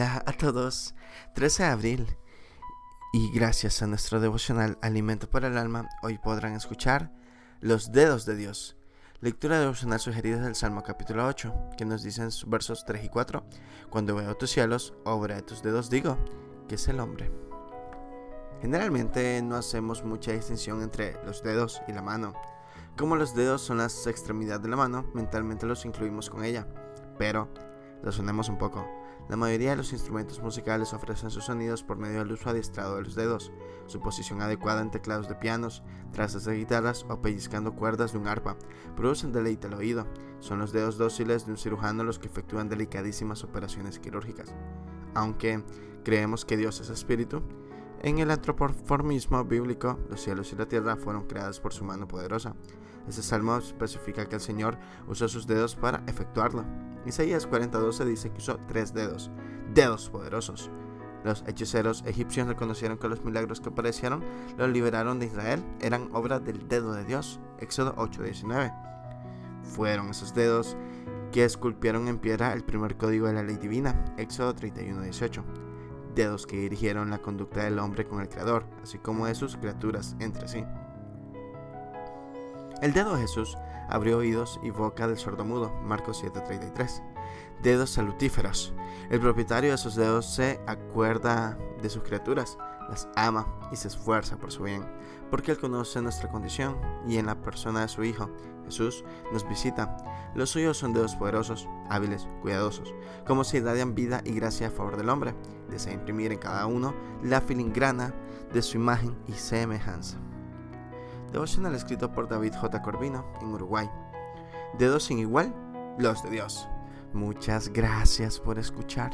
Hola a todos, 13 de abril y gracias a nuestro devocional Alimento para el Alma, hoy podrán escuchar Los Dedos de Dios. Lectura devocional sugerida del Salmo capítulo 8, que nos dice en versos 3 y 4, Cuando veo tus cielos, obra de tus dedos digo, que es el hombre. Generalmente no hacemos mucha distinción entre los dedos y la mano. Como los dedos son las extremidades de la mano, mentalmente los incluimos con ella, pero razonemos un poco. La mayoría de los instrumentos musicales ofrecen sus sonidos por medio del uso adiestrado de los dedos, su posición adecuada en teclados de pianos, trazas de guitarras o pellizcando cuerdas de un arpa. Producen deleite al oído. Son los dedos dóciles de un cirujano los que efectúan delicadísimas operaciones quirúrgicas. Aunque creemos que Dios es espíritu, en el antropoformismo bíblico, los cielos y la tierra fueron creados por su mano poderosa. Este salmo especifica que el Señor usó sus dedos para efectuarlo. Isaías 40:12 dice que usó tres dedos, dedos poderosos. Los hechiceros egipcios reconocieron que los milagros que aparecieron los liberaron de Israel eran obra del dedo de Dios. Éxodo 8:19. Fueron esos dedos que esculpieron en piedra el primer código de la ley divina. Éxodo 31:18 dedos que dirigieron la conducta del hombre con el Creador, así como de sus criaturas entre sí. El dedo de Jesús abrió oídos y boca del sordomudo, Marcos 7:33. Dedos salutíferos. El propietario de esos dedos se acuerda de sus criaturas, las ama y se esfuerza por su bien, porque Él conoce nuestra condición y en la persona de su Hijo, Jesús, nos visita. Los suyos son dedos poderosos, hábiles, cuidadosos, como si irradian vida y gracia a favor del hombre. Desea imprimir en cada uno la filingrana de su imagen y semejanza. Devocional escrito por David J. Corvino en Uruguay. Dedos sin igual, los de Dios. Muchas gracias por escuchar.